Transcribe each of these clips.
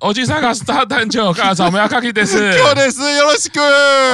欧吉桑卡斯大蛋球，看草莓阿卡基德斯，有的是有的是个，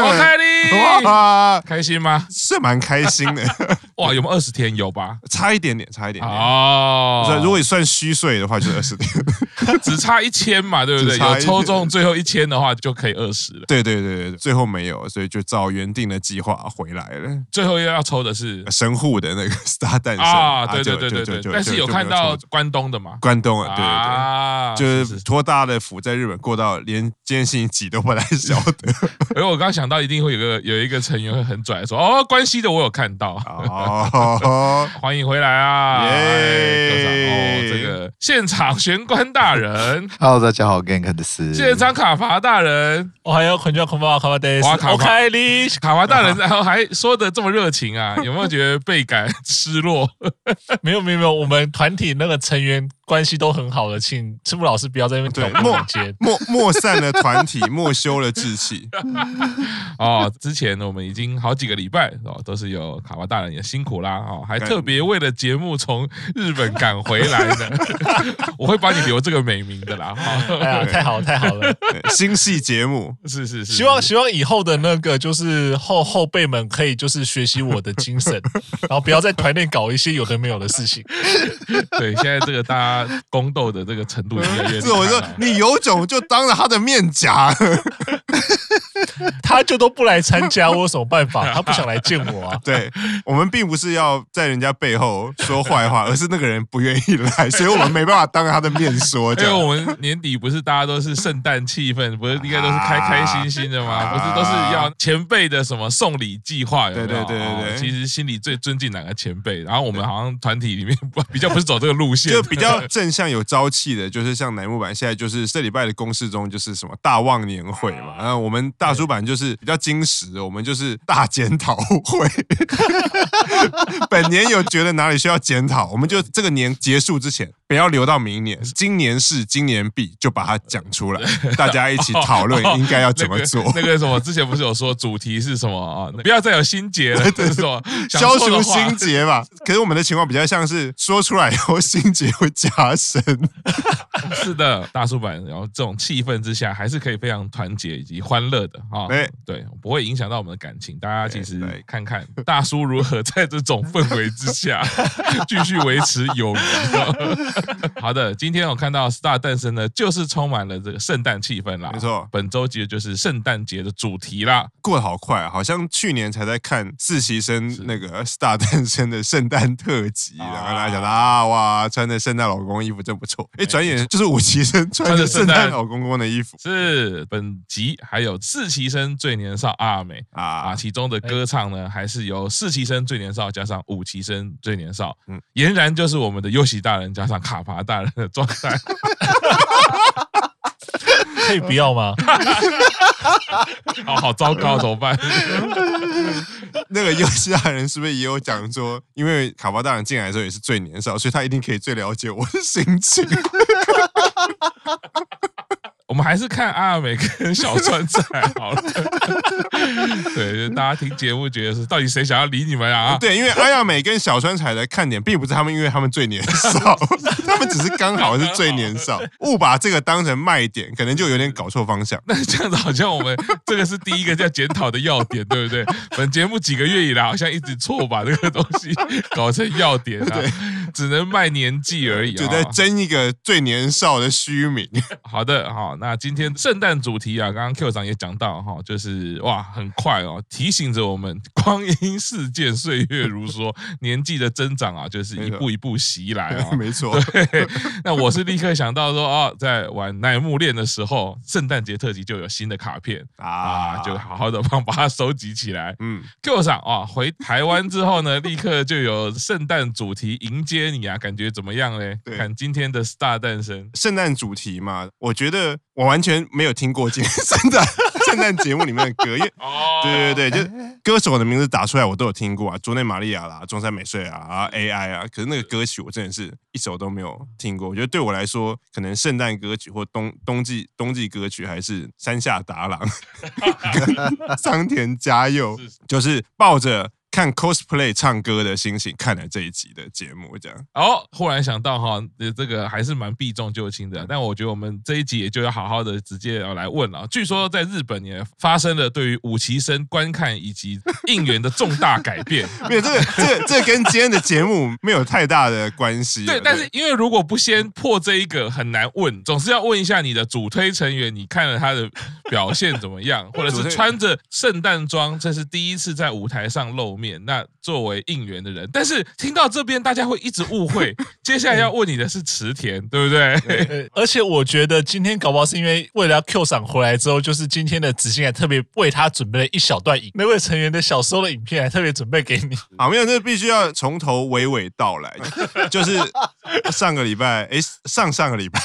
我开你哇，开心吗？是蛮开心的。哇，有没有二十天？有吧？差一点点，差一点点哦。如果你算虚岁的话，就是二十天，只差一千嘛，对不对？有抽中最后一千的话，就可以二十了。对对对对，最后没有，所以就照原定的计划回来了。最后又要抽的是神户的那个 Star 诞生啊，对对对对对。但是有看到关东的嘛？关东啊，对对对，就是托大的福，在日本过到连今天星期几都不太晓得。而 我刚想到，一定会有个有一个成员会很拽说：“哦，关西的我有看到。”哦。欢迎回来啊！耶！哦，这个现场玄关大人，Hello，大家好，Gank 的是现场卡伐大人，我还有很久恐怕卡帕德斯，卡开你卡伐大人，然后还说的这么热情啊，有没有觉得倍感失落？没有没有没有，我们团体那个成员。关系都很好的，请赤木老师不要在那边挑拨离间，莫莫散了团体，莫修了志气。哦，之前我们已经好几个礼拜哦，都是有卡帕大人也辛苦啦哦，还特别为了节目从日本赶回来的。我会帮你留这个美名的啦。哎呀，太好太好了，新戏节目是是是，希望希望以后的那个就是后后辈们可以就是学习我的精神，然后不要在团内搞一些有的没有的事情。对，现在这个大家。宫斗的这个程度越来越，是我说你有种就当着他的面讲，他就都不来参加，我有什么办法？他不想来见我啊。对，我们并不是要在人家背后说坏话，而是那个人不愿意来，所以我们没办法当着他的面说。因为我们年底不是大家都是圣诞气氛，不是应该都是开开心心的吗？不是都是要前辈的什么送礼计划？对对对对对。其实心里最尊敬哪个前辈？然后我们好像团体里面不比较不是走这个路线，就比较。正向有朝气的，就是像乃木坂现在就是这礼拜的公式中就是什么大忘年会嘛，然后我们大叔版就是比较精实，我们就是大检讨会。本年有觉得哪里需要检讨，我们就这个年结束之前，不要留到明年，今年是今年必，就把它讲出来，大家一起讨论应该要怎么做。那个什么，之前不是有说主题是什么啊？不要再有心结了，这是什么？消除心结吧。可是我们的情况比较像是说出来以后心结会加深。是的，大叔版，然后这种气氛之下，还是可以非常团结以及欢乐的啊。对对，不会影响到我们的感情。大家其实看看大叔如何在这种氛围之下 继续维持友谊。好的，今天我看到 Star 诞生呢，就是充满了这个圣诞气氛啦。没错，本周其实就是圣诞节的主题啦。过得好快啊，好像去年才在看实习生那个 Star 诞生的圣诞特辑，然后大家讲到啊，哇，穿着圣诞老公公衣服真不错。哎，转眼就是五期生穿着圣诞老公公的衣服。是本集还有四期生最年少阿美啊啊，其中的歌唱呢，还是由四期生最年少加上五期生最年少，嗯，俨然就是我们的优喜大人加上。卡帕大人的状态，可以不要吗？好好糟糕，怎么办？那个优西大人是不是也有讲说，因为卡巴大人进来的时候也是最年少，所以他一定可以最了解我的心情。我们还是看阿亚美跟小川彩好了。对，就大家听节目觉得是到底谁想要理你们啊？对，因为阿亚美跟小川彩的看点并不是他们，因为他们最年少，他们只是刚好是最年少。误把这个当成卖点，可能就有点搞错方向。那这样子好像我们这个是第一个叫检讨的要点，对不对？本节目几个月以来好像一直错把这个东西搞成要点啊，对，只能卖年纪而已，就在争一个最年少的虚名。好的，好。那今天圣诞主题啊，刚刚 Q 长也讲到哈，就是哇，很快哦，提醒着我们光阴似箭，岁月如梭，年纪的增长啊，就是一步一步袭来啊。没错，对。那我是立刻想到说哦，在玩乃木恋的时候，圣诞节特辑就有新的卡片啊，就好好的帮把它收集起来。嗯，Q 长啊，回台湾之后呢，立刻就有圣诞主题迎接你啊，感觉怎么样嘞？看今天的 Star 诞生，圣诞主题嘛，我觉得。我完全没有听过今天圣诞 圣诞节目里面的歌，因为对对对，就歌手的名字打出来我都有听过啊，竹内玛利亚啦，中山美穗啊，啊 AI 啊，可是那个歌曲我真的是一首都没有听过。我觉得对我来说，可能圣诞歌曲或冬冬季冬季歌曲还是山下达郎 跟桑田佳佑，就是抱着。看 cosplay 唱歌的心情看了这一集的节目，这样。哦，忽然想到哈，这个还是蛮避重就轻的。但我觉得我们这一集也就要好好的直接要来问了。据说在日本也发生了对于五期生观看以及应援的重大改变。没有这个，这个、这个、跟今天的节目没有太大的关系。对，但是因为如果不先破这一个很难问，总是要问一下你的主推成员，你看了他的表现怎么样，或者是穿着圣诞装，这是第一次在舞台上露面。那作为应援的人，但是听到这边大家会一直误会，接下来要问你的是池田，对不对？对，而且我觉得今天搞不好是因为为了要 Q 赏回来之后，就是今天的子欣还特别为他准备了一小段影，那位成员的小时候的影片还特别准备给你。啊，没有，这必须要从头娓娓道来，就是上个礼拜，哎，上上个礼拜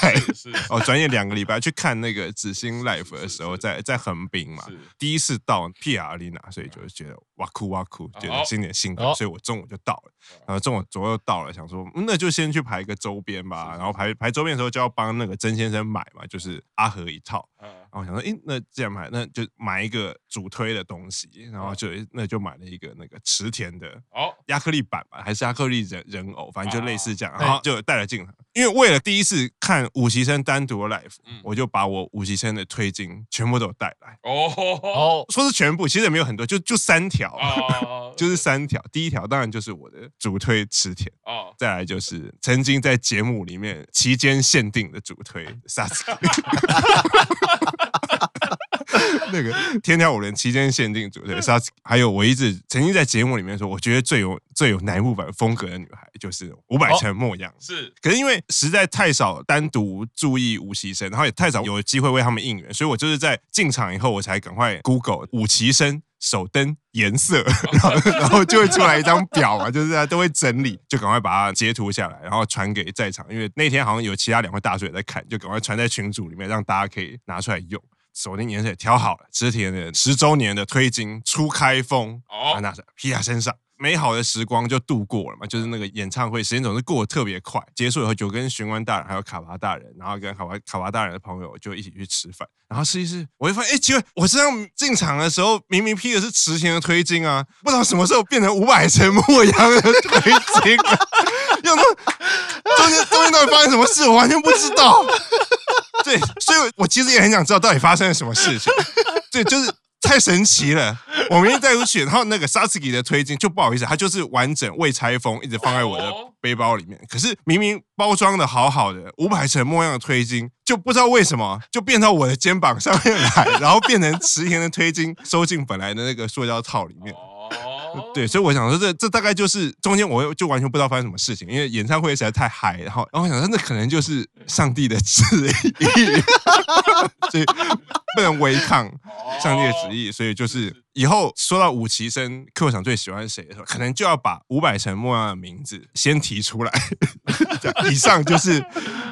哦，转眼两个礼拜去看那个子欣 live 的时候，在在横滨嘛，第一次到 PR Arena，所以就是觉得哇酷哇酷，觉得新年新。所以我中午就到了，然后中午左右到了，想说那就先去排一个周边吧。然后排排周边的时候就要帮那个曾先生买嘛，就是阿和一套。然后我想说，诶，那这样买，那就买一个主推的东西。然后就那就买了一个那个池田的哦，亚克力板吧，还是亚克力人人偶，反正就类似这样。然后就带了进来，因为为了第一次看五期生单独的 live，我就把我五期生的推金全部都带来。哦哦，说是全部，其实也没有很多，就就三条，就是三条。第一条当然就是我的主推池田哦，再来就是曾经在节目里面期间限定的主推 Sasuke。那个天条五人期间限定主推 Sasuke，还有我一直曾经在节目里面说，我觉得最有最有男木坂风格的女孩就是五百城莫阳。是，可是因为实在太少单独注意五期生，然后也太少有机会为他们应援，所以我就是在进场以后，我才赶快 Google 五期生。手灯颜色，然后 然后就会出来一张表嘛，就是大家都会整理，就赶快把它截图下来，然后传给在场，因为那天好像有其他两位大叔也在看，就赶快传在群组里面，让大家可以拿出来用。手灯颜色也挑好了，池田的十周年的推金初开封，哦，拿在皮亚身上。美好的时光就度过了嘛，就是那个演唱会时间总是过得特别快。结束以后就跟玄关大人还有卡巴大人，然后跟卡巴卡巴大人的朋友就一起去吃饭。然后试一试，我就发现，哎，奇怪，我这样进场的时候明明披的是池田的推进啊，不知道什么时候变成五百城末阳的推金，要说中间中间到底发生什么事，我完全不知道。对，所以我其实也很想知道到底发生了什么事情。对，就是。太神奇了！我明明带出去，然后那个 Sasuke 的推金就不好意思，它就是完整未拆封，一直放在我的背包里面。可是明明包装的好好的，五百层模样的推金，就不知道为什么就变到我的肩膀上面来，然后变成池田的推金收进本来的那个塑胶套里面。对，所以我想说这，这大概就是中间我就完全不知道发生什么事情，因为演唱会实在太嗨，然后然后我想说，那可能就是上帝的旨意，所以不能违抗上帝的旨意，所以就是。以后说到五期生，Q 场最喜欢谁的时候，可能就要把五百层莫阳的名字先提出来。以上就是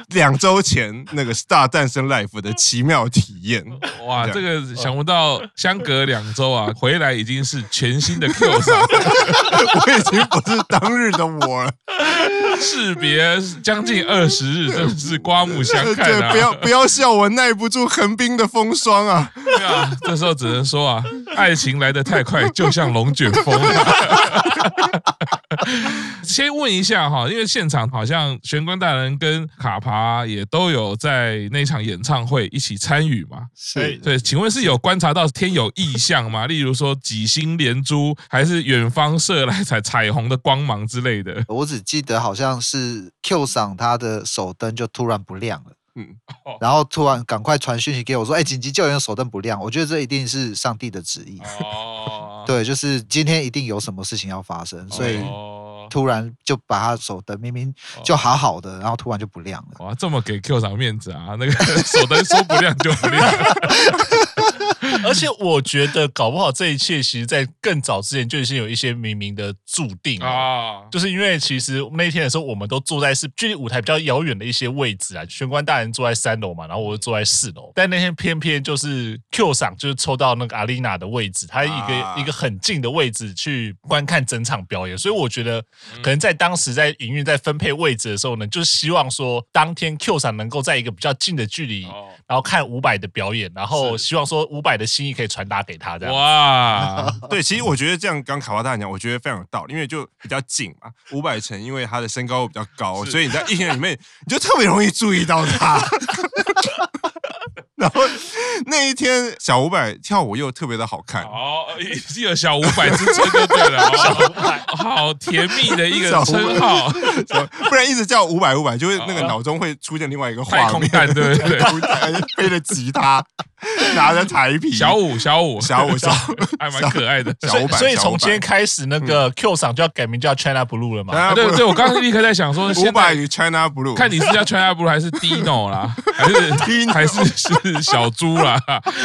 两周前那个 Star 诞生 Life 的奇妙体验。哇，这个想不到，相隔两周啊，回来已经是全新的 Q 场，我已经不是当日的我了。士别将近二十日，真是刮目相看啊！对，不要不要笑我耐不住横滨的风霜啊！对啊，这时候只能说啊，爱情来得太快，就像龙卷风。先问一下哈，因为现场好像玄关大人跟卡帕也都有在那场演唱会一起参与嘛？是对，请问是有观察到天有异象吗？例如说几星连珠，还是远方射来彩彩虹的光芒之类的？我只记得好像是 Q 赏他的手灯就突然不亮了。嗯，然后突然赶快传讯息给我说：“哎，紧急救援手灯不亮。”我觉得这一定是上帝的旨意。哦，对，就是今天一定有什么事情要发生，所以突然就把他手灯明明就好好的，然后突然就不亮了。哇，这么给 Q 厂面子啊！那个 手灯说不亮就不亮。而且我觉得搞不好这一切，其实，在更早之前就已经有一些冥冥的注定啊。就是因为其实那天的时候，我们都坐在是距离舞台比较遥远的一些位置啊。玄关大人坐在三楼嘛，然后我就坐在四楼。但那天偏偏就是 Q 赏就是抽到那个阿丽娜的位置，她一个一个很近的位置去观看整场表演。所以我觉得，可能在当时在营运在分配位置的时候呢，就是希望说当天 Q 赏能够在一个比较近的距离，然后看伍佰的表演，然后希望说伍佰。百的心意可以传达给他，这样哇，对，其实我觉得这样刚卡巴大讲，我觉得非常有道理，因为就比较近嘛。五百层因为他的身高比较高，所以你在一天里面你就特别容易注意到他。然后那一天，小五百跳舞又特别的好看。哦，是有小五百之称就对了，小伍佰好甜蜜的一个称号，不然一直叫五百五百，就会那个脑中会出现另外一个画面，对对对，背着吉他，拿着台皮，小五。小五小五小伍，还蛮可爱的。小五百，所以从今天开始，那个 Q 赏就要改名叫 China Blue 了嘛？对对，我刚刚立刻在想说，五百与 China Blue，看你是叫 China Blue 还是 Dino 啦，还是 Dino 还是是。小猪啦，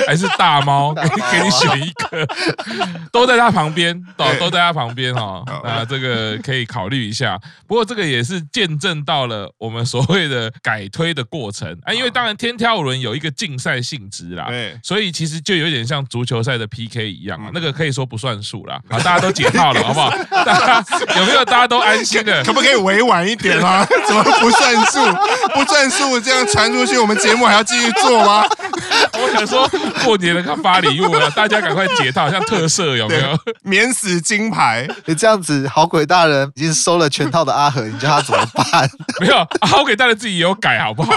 还是大猫？给给你选一个，都在他旁边，都都在他旁边哈。那这个可以考虑一下。不过这个也是见证到了我们所谓的改推的过程啊。因为当然天挑五轮有一个竞赛性质啦，对，所以其实就有点像足球赛的 PK 一样啊。那个可以说不算数啦，啊，大家都解套了，好不好？大家有没有大家都安心的？可不可以委婉一点啊？怎么不算数？不算数，这样传出去，我们节目还要继续做吗？我想说，过年了，他发礼物了，大家赶快解套，像特色有没有？免死金牌，你这样子，好鬼大人已经收了全套的阿和，你叫他怎么办？没有，好鬼大人自己也有改，好不好？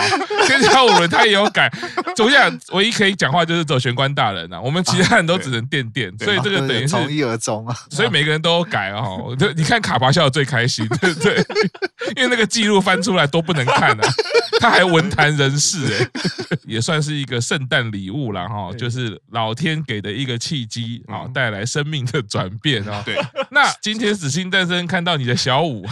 天挑五轮他也有改，总想唯一可以讲话就是走玄关大人啊，我们其他人都只能垫垫，所以这个等于是从一而终啊。所以每个人都有改哦。就你看卡巴笑得最开心，对不对？因为那个记录翻出来都不能看啊，他还文坛人士哎，也算是一个圣诞礼物了哈，就是老天给的一个契机啊，带来生命的转变啊。对，那今天死心诞生看到你的小五，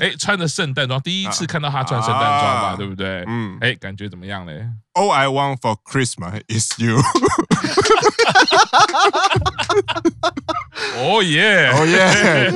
哎，穿着圣诞装，第一次看到他穿圣诞装吧，对不对？嗯，哎，感觉怎么样嘞？All I want for Christmas is you。哦耶！哦耶！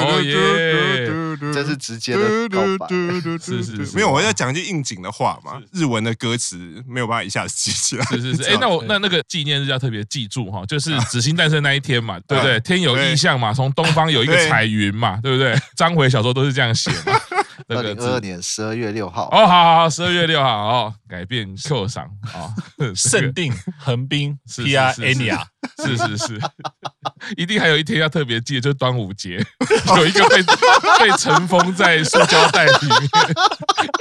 哦耶！这是直接的告白，是是是，没有，我要讲句应景的话嘛。日文的歌词没有办法一下子记起来。是是是，哎，那我那那个纪念日要特别记住哈，就是子星诞生那一天嘛，对不对？天有异象嘛，从东方有一个彩云嘛，对不对？章回小说都是这样写嘛。二零二二年十二月六号。哦，好好好，十二月六号哦，改变 Q 赏啊，设定横滨 Pia Anya。是是是，一定还有一天要特别记得，就是端午节，有一个被被尘封在塑胶袋里面，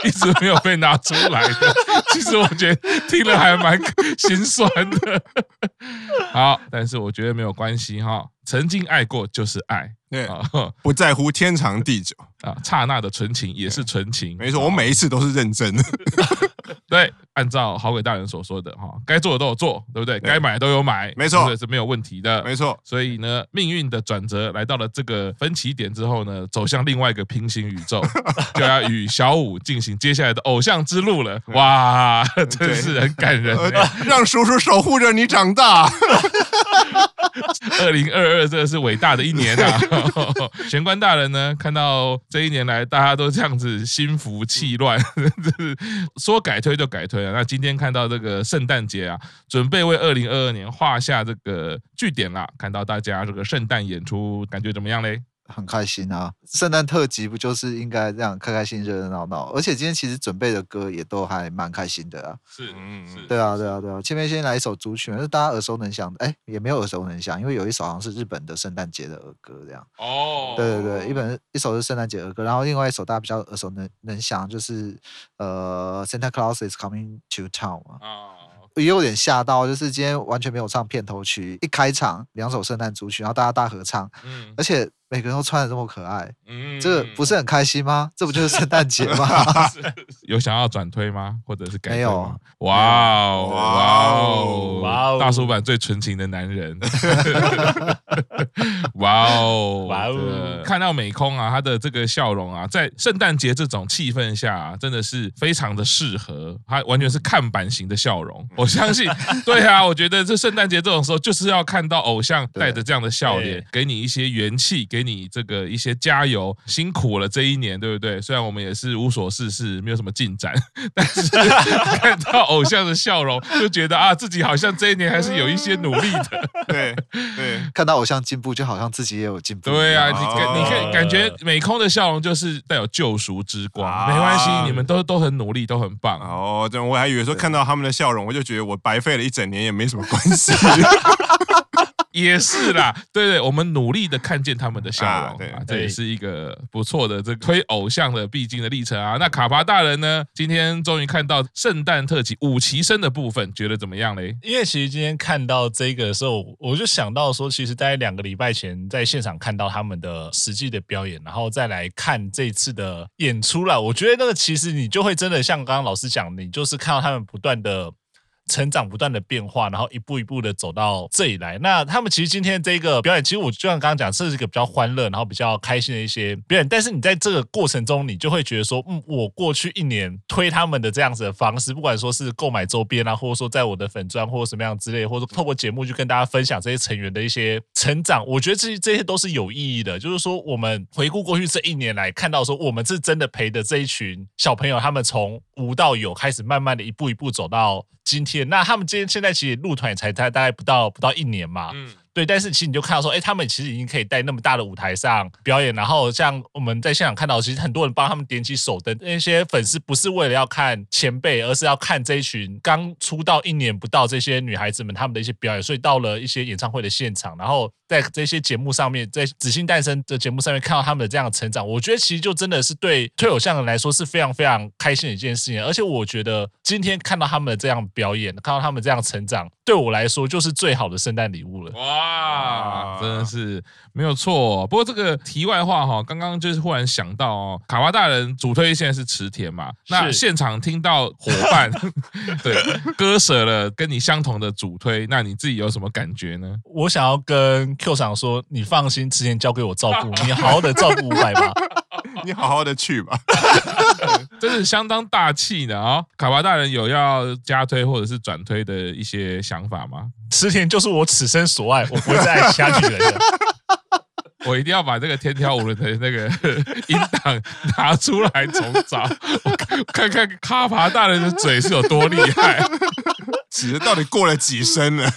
一直没有被拿出来的。其实我觉得听了还蛮心酸的。好，但是我觉得没有关系哈，曾经爱过就是爱。对啊，不在乎天长地久 啊，刹那的纯情也是纯情。没错，我每一次都是认真的。对，按照好鬼大人所说的哈，该做的都有做，对不对？该买都有买，没错，是没有问题的，没错。所以呢，命运的转折来到了这个分歧点之后呢，走向另外一个平行宇宙，就要与小五进行接下来的偶像之路了。哇，真是很感人，让叔叔守护着你长大。二零二二，这个是伟大的一年啊！玄关大人呢，看到这一年来大家都这样子心浮气乱，说改推就改推了。那今天看到这个圣诞节啊，准备为二零二二年画下这个句点啦。看到大家这个圣诞演出，感觉怎么样嘞？很开心啊！圣诞特辑不就是应该这样开开心、热热闹闹？而且今天其实准备的歌也都还蛮开心的啊。是，嗯，是。对啊，对啊，对啊。前面先来一首主曲，是大家耳熟能详的。哎，也没有耳熟能详，因为有一首好像是日本的圣诞节的儿歌，这样。哦。对对对，一本一首是圣诞节儿歌，然后另外一首大家比较耳熟能能详，就是呃，Santa Claus is coming to town 嘛。哦。也有点吓到，就是今天完全没有唱片头曲，一开场两首圣诞主曲，然后大家大合唱，嗯，而且。每个人都穿的这么可爱，嗯，这个不是很开心吗？这不就是圣诞节吗？有想要转推吗？或者是改有。哇哦哇哦哇哦！大叔版最纯情的男人，哇哦哇哦！看到美空啊，他的这个笑容啊，在圣诞节这种气氛下啊，真的是非常的适合。他完全是看板型的笑容，我相信。对啊，我觉得这圣诞节这种时候，就是要看到偶像带着这样的笑脸，给你一些元气，给。给你这个一些加油，辛苦了这一年，对不对？虽然我们也是无所事事，没有什么进展，但是看到偶像的笑容，就觉得啊，自己好像这一年还是有一些努力的。对对，看到偶像进步，就好像自己也有进步。对啊，你感你可以感觉美空的笑容就是带有救赎之光。没关系，你们都都很努力，都很棒。哦，对我还以为说看到他们的笑容，我就觉得我白费了一整年也没什么关系。也是啦，对对，我们努力的看见他们的笑容啊，对，这也是一个不错的这推偶像的必经的历程啊。那卡巴大人呢，今天终于看到圣诞特辑五旗生的部分，觉得怎么样嘞？因为其实今天看到这个的时候，我就想到说，其实大概两个礼拜前在现场看到他们的实际的表演，然后再来看这次的演出了，我觉得那个其实你就会真的像刚刚老师讲的，你就是看到他们不断的。成长不断的变化，然后一步一步的走到这里来。那他们其实今天这个表演，其实我就像刚刚讲，这是一个比较欢乐，然后比较开心的一些表演。但是你在这个过程中，你就会觉得说，嗯，我过去一年推他们的这样子的方式，不管说是购买周边啊，或者说在我的粉专或者什么样之类，或者透过节目去跟大家分享这些成员的一些成长，我觉得这这些都是有意义的。就是说，我们回顾过去这一年来，看到说我们是真的陪着这一群小朋友，他们从无到有，开始慢慢的一步一步走到。今天，那他们今天现在其实入团也才大大概不到不到一年嘛。对，但是其实你就看到说，哎，他们其实已经可以在那么大的舞台上表演，然后像我们在现场看到，其实很多人帮他们点起手灯，那些粉丝不是为了要看前辈，而是要看这一群刚出道一年不到这些女孩子们他们的一些表演，所以到了一些演唱会的现场，然后在这些节目上面，在《紫星诞生》的节目上面看到他们的这样的成长，我觉得其实就真的是对推偶像人来说是非常非常开心的一件事情，而且我觉得今天看到他们的这样表演，看到他们这样成长，对我来说就是最好的圣诞礼物了。哇！啊，真的是没有错哦。不过这个题外话哈，刚刚就是忽然想到哦，卡哇大人主推现在是池田嘛，那现场听到伙伴 对割舍了跟你相同的主推，那你自己有什么感觉呢？我想要跟 Q 厂说，你放心，池田交给我照顾，你好好的照顾五百吧，你好好的去吧，真是相当大气的啊！卡巴大人有要加推或者是转推的一些想法吗？池田就是我此生所爱，我不会再爱其他女人了。我一定要把这个天挑五轮的那个 音档拿出来重找，我看看卡巴大人的嘴是有多厉害，指到底过了几声了。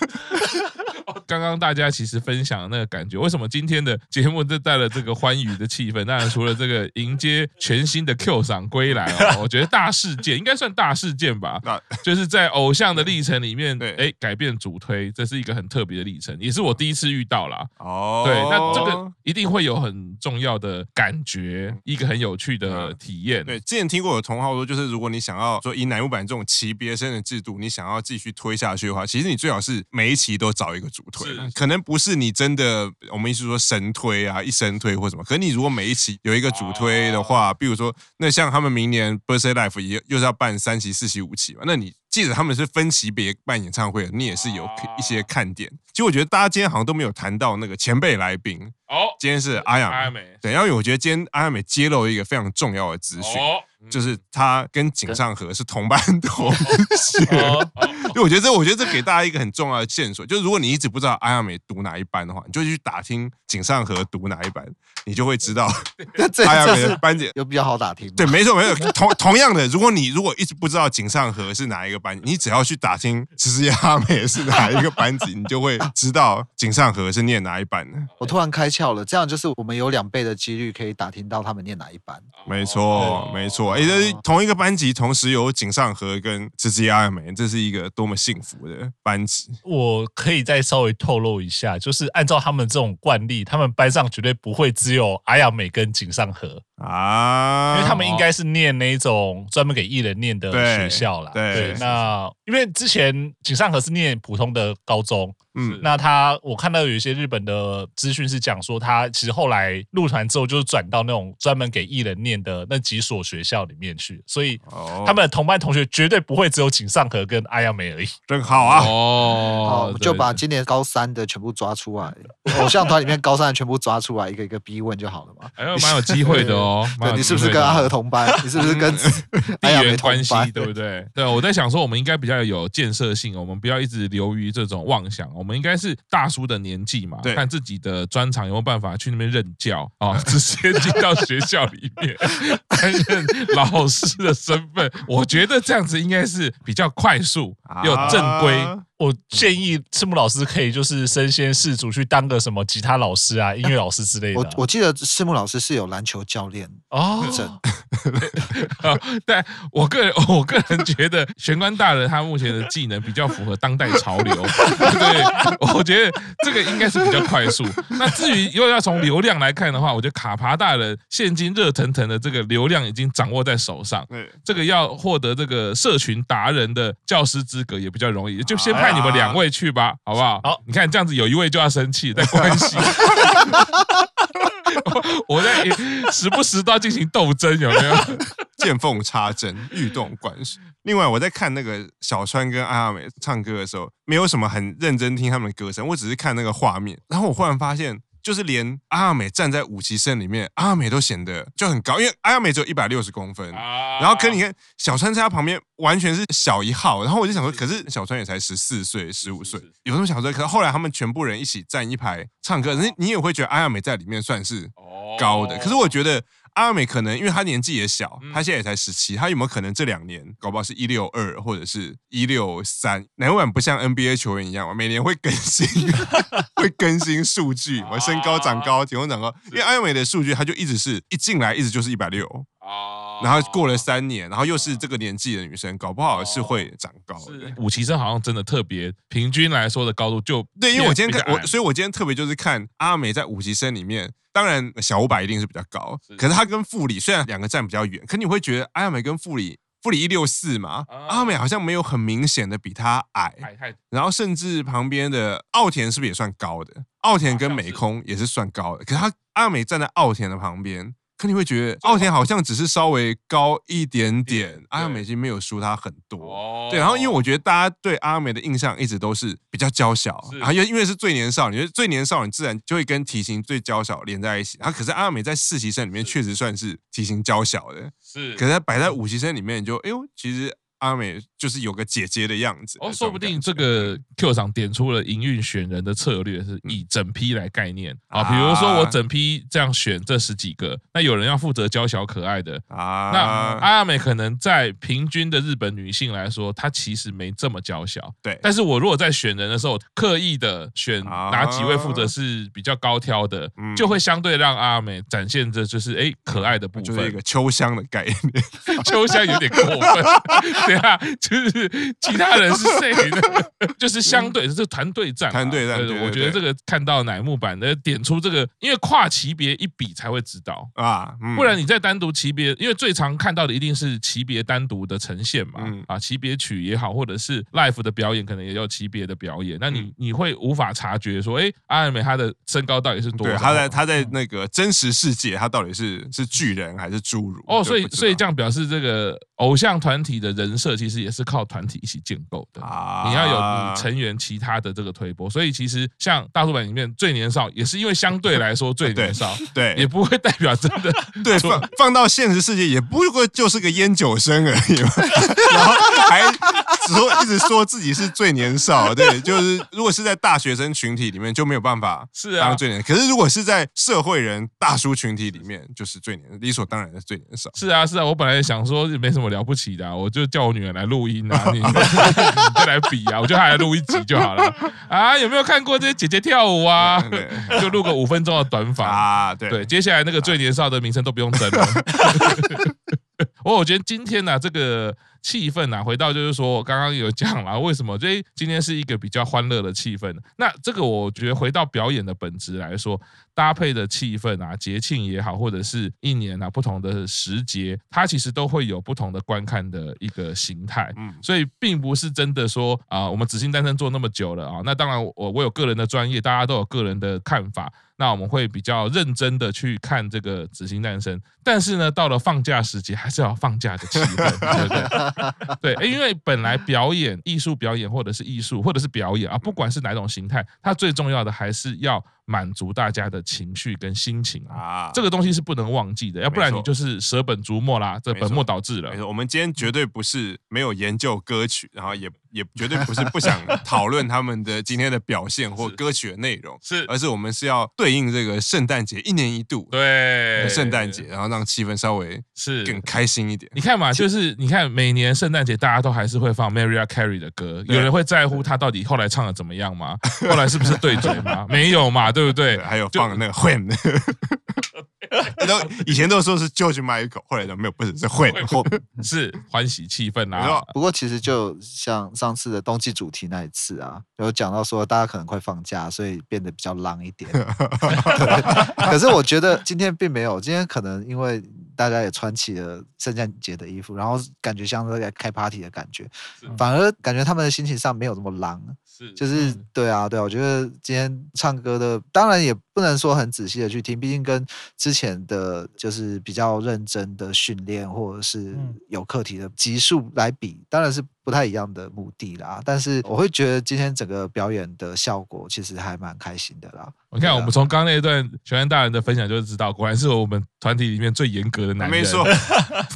刚刚大家其实分享的那个感觉，为什么今天的节目就带了这个欢愉的气氛？当然，除了这个迎接全新的 Q 赏归来哦，我觉得大事件应该算大事件吧。那 就是在偶像的历程里面，哎，改变主推，这是一个很特别的历程，也是我第一次遇到啦。哦，对，那这个一定会有很重要的感觉，一个很有趣的体验。对，之前听过有同好说，就是如果你想要说以乃木坂这种期别生的制度，你想要继续推下去的话，其实你最好是每一期都找一个主推。是可能不是你真的，我们意思说神推啊，一神推或什么。可是你如果每一期有一个主推的话，比如说那像他们明年 Birthday Life 也又是要办三期、四期、五期嘛，那你。即使他们是分级别办演唱会，你也是有一些看点。其实我觉得大家今天好像都没有谈到那个前辈来宾哦。今天是阿亚美，对，因为我觉得今天阿亚美揭露一个非常重要的资讯，就是她跟井上和是同班同学。因为我觉得这，我觉得这给大家一个很重要的线索，就是如果你一直不知道阿亚美读哪一班的话，你就去打听井上和读哪一班，你就会知道 阿亚美的班级有比较好打听。对，没错，没错。同同样的，如果你如果一直不知道井上和是哪一个班。你只要去打听，其实阿美是哪一个班级，你就会知道井上和是念哪一班的。我突然开窍了，这样就是我们有两倍的几率可以打听到他们念哪一班。没错，没错，哎，这同一个班级同时有井上和跟芝芝阿美，这是一个多么幸福的班级。我可以再稍微透露一下，就是按照他们这种惯例，他们班上绝对不会只有阿亚美跟井上和。啊，因为他们应该是念那种专门给艺人念的学校啦。对，对，那因为之前井上和是念普通的高中。嗯，那他我看到有一些日本的资讯是讲说，他其实后来入团之后就是转到那种专门给艺人念的那几所学校。里面去，所以他们的同班同学绝对不会只有井上和跟阿亚美而已。真好啊！哦，就把今年高三的全部抓出来，偶像团里面高三的全部抓出来，一个一个逼问就好了嘛。哎呦，蛮有机会的哦。对，你是不是跟阿和同班？你是不是跟 地缘关系？对不对？对，我在想说，我们应该比较有建设性，我们不要一直流于这种妄想。我们应该是大叔的年纪嘛，看自己的专长有没有办法去那边任教啊，直接进到学校里面担任老师的身份。我觉得这样子应该是比较快速又正规。我建议赤木老师可以就是身先士卒去当个什么吉他老师啊、音乐老师之类的。我我记得赤木老师是有篮球教练哦。但我个人我个人觉得玄关大人他目前的技能比较符合当代潮流，对，我觉得这个应该是比较快速。那至于又要从流量来看的话，我觉得卡爬大人现今热腾腾的这个流量已经掌握在手上，这个要获得这个社群达人的教师资格也比较容易，就先。派你们两位去吧，好不好？好，你看这样子，有一位就要生气，在关系，我在时不时都要进行斗争，有没有？见缝插针，欲动关系。另外，我在看那个小川跟阿美唱歌的时候，没有什么很认真听他们的歌声，我只是看那个画面，然后我忽然发现。就是连阿亚美站在五期生里面，阿亚美都显得就很高，因为阿亚美只有一百六十公分，然后可你看小川在他旁边完全是小一号，然后我就想说，可是小川也才十四岁、十五岁，有什么想说？可是后来他们全部人一起站一排唱歌，你你也会觉得阿亚美在里面算是高的，可是我觉得。阿美可能因为她年纪也小，她现在也才十七，她有没有可能这两年搞不好是一六二或者是一六三？哪晚不像 NBA 球员一样嘛，每年会更新 会更新数据，我身高长高，体重长高。因为阿美的数据，她就一直是一进来一直就是一百六。然后过了三年，然后又是这个年纪的女生，搞不好是会长高的。五期生好像真的特别，平均来说的高度就对。因为我今天看我，所以我今天特别就是看阿美在五期生里面，当然小五百一定是比较高，可是她跟富里虽然两个站比较远，可你会觉得阿美跟富里，富里一六四嘛，阿美好像没有很明显的比她矮。然后甚至旁边的奥田是不是也算高的？奥田跟美空也是算高的，可是她阿美站在奥田的旁边。可你会觉得奥田好像只是稍微高一点点，阿美已经没有输他很多。对，然后因为我觉得大家对阿美的印象一直都是比较娇小，然后因为是最年少，你觉得最年少，你自然就会跟体型最娇小连在一起。然后可是阿美在四期生里面确实算是体型娇小的，是。可是他摆在五期生里面，你就哎呦，其实。阿美就是有个姐姐的样子哦，说不定这个 Q 厂点出了营运选人的策略，是以整批来概念啊。比如说我整批这样选这十几个，那有人要负责娇小可爱的啊。那阿美可能在平均的日本女性来说，她其实没这么娇小。对，但是我如果在选人的时候刻意的选哪几位负责是比较高挑的，就会相对让阿美展现着就是哎可爱的部分，就是一个秋香的概念。秋香有点过分。对啊，就是其他人是谁呢？就是相对是团队战，团队战。我觉得这个看到乃木坂的点出这个，因为跨级别一比才会知道啊，不然你在单独级别，因为最常看到的一定是级别单独的呈现嘛，啊，级别曲也好，或者是 live 的表演，可能也有级别的表演，那你你会无法察觉说，哎，阿亚美她的身高到底是多对，她在她在那个真实世界，她到底是是巨人还是侏儒？哦，所以所以这样表示这个偶像团体的人。设其实也是靠团体一起建构的啊！你要有你成员其他的这个推波，所以其实像大叔版里面最年少，也是因为相对来说最年少，对，也不会代表真的对放放到现实世界，也不过就是个烟酒生而已嘛，然后还只说一直说自己是最年少，对，就是如果是在大学生群体里面就没有办法是当最年，可是如果是在社会人大叔群体里面，就是最年理所当然的最年少。是啊，是啊，我本来想说没什么了不起的，我就叫。我女儿来录音啊，你 再来比啊，我就还来录一集就好了啊！有没有看过这些姐姐跳舞啊？就录个五分钟的短发啊！对对，接下来那个最年少的名称都不用争了。我我觉得今天呢、啊，这个。气氛啊，回到就是说，刚刚有讲了，为什么所以今天是一个比较欢乐的气氛？那这个我觉得回到表演的本质来说，搭配的气氛啊，节庆也好，或者是一年啊不同的时节，它其实都会有不同的观看的一个形态。嗯，所以并不是真的说啊，我们紫星单身做那么久了啊，那当然我我有个人的专业，大家都有个人的看法。那我们会比较认真的去看这个紫星诞生，但是呢，到了放假时节，还是要放假的气氛，对不对？对，因为本来表演、艺术表演，或者是艺术，或者是表演啊，不管是哪种形态，它最重要的还是要满足大家的情绪跟心情啊，这个东西是不能忘记的，要不然你就是舍本逐末啦，这本末倒置了。没错，我们今天绝对不是没有研究歌曲，然后也也绝对不是不想讨论他们的今天的表现或 歌曲的内容，是，而是我们是要对应这个圣诞节一年一度对圣诞节，然后让气氛稍微是更开心一点。你看嘛，就是你看每年圣诞节大家都还是会放 Mariah Carey 的歌，有人会在乎他到底后来唱的怎么样吗？后来是不是对嘴吗？没有嘛。对不对？还有放那个 When，都以前都说是 George Michael，后来就没有，不是是 When，是欢喜气氛啊。不过其实就像上次的冬季主题那一次啊，有讲到说大家可能快放假，所以变得比较浪一点。可是我觉得今天并没有，今天可能因为大家也穿起了圣诞节的衣服，然后感觉像是在开 party 的感觉，反而感觉他们的心情上没有这么狼。是，就是对啊，对啊，我觉得今天唱歌的，当然也不能说很仔细的去听，毕竟跟之前的就是比较认真的训练或者是有课题的集数来比，当然是。不太一样的目的啦，但是我会觉得今天整个表演的效果其实还蛮开心的啦。你看，我们从刚刚那一段全安大人的分享就知道，果然是我们团体里面最严格的男人。没错，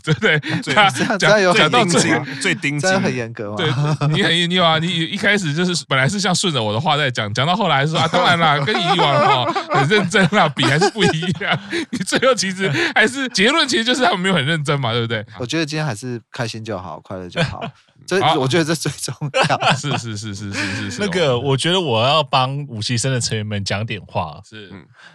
对不对？他讲讲到最最钉真的很严格嘛。对，你很你有啊，你一开始就是本来是像顺着我的话在讲，讲到后来还是说啊，当然啦，跟以往哈很认真啦，比还是不一样。你最后其实还是结论，其实就是他们没有很认真嘛，对不对？我觉得今天还是开心就好，快乐就好。这我觉得这最重要。是是是是是是是。那个，我觉得我要帮五期生的成员们讲点话。是，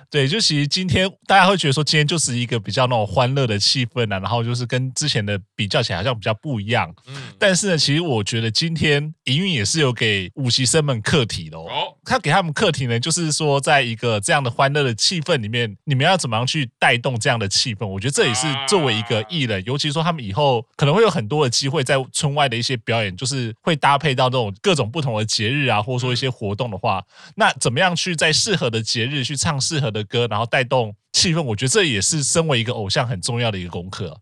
对，就其实今天大家会觉得说，今天就是一个比较那种欢乐的气氛啊，然后就是跟之前的比较起来好像比较不一样。嗯。但是呢，其实我觉得今天营运也是有给五期生们课题的哦。他给他们课题呢，就是说，在一个这样的欢乐的气氛里面，你们要怎么样去带动这样的气氛？我觉得这也是作为一个艺人，尤其说他们以后可能会有很多的机会在村外的一些。表演就是会搭配到这种各种不同的节日啊，或者说一些活动的话，那怎么样去在适合的节日去唱适合的歌，然后带动气氛？我觉得这也是身为一个偶像很重要的一个功课。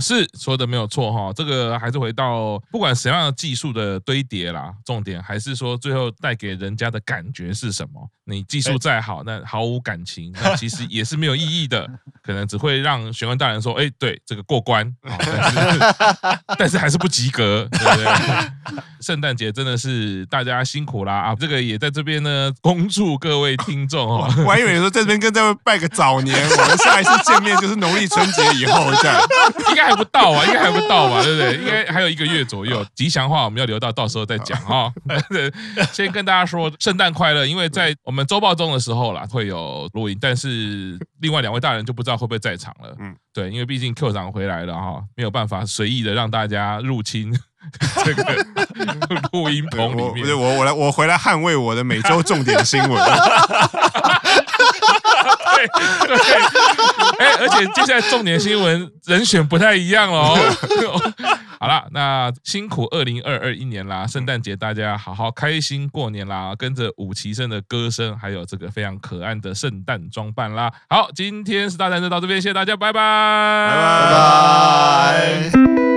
是说的没有错哈，这个还是回到不管什么样的技术的堆叠啦，重点还是说最后带给人家的感觉是什么？你技术再好，那毫无感情，那其实也是没有意义的，可能只会让玄关大人说，哎，对，这个过关，但是但是还是不及格，对不对？圣诞节真的是大家辛苦啦啊！这个也在这边呢，恭祝各位听众哦。我还以为说在这边跟各位拜个早年，我们下一次见面就是农历春节以后这样，应该还不到啊，应该还不到吧，对不对？应该还有一个月左右。吉祥话我们要留到到时候再讲哈。先跟大家说圣诞快乐，因为在我们周报中的时候啦会有录音，但是另外两位大人就不知道会不会在场了。嗯，对，因为毕竟 Q 长回来了哈，没有办法随意的让大家入侵。这个 录音棚里面，我，我来，我回来捍卫我的每周重点新闻。对对，哎，而且接下来重点新闻人选不太一样哦。好了，那辛苦二零二二一年啦，圣诞节大家好好开心过年啦，跟着五期生的歌声，还有这个非常可爱的圣诞装扮啦。好，今天是大战就到这边，谢谢大家，拜拜，拜拜。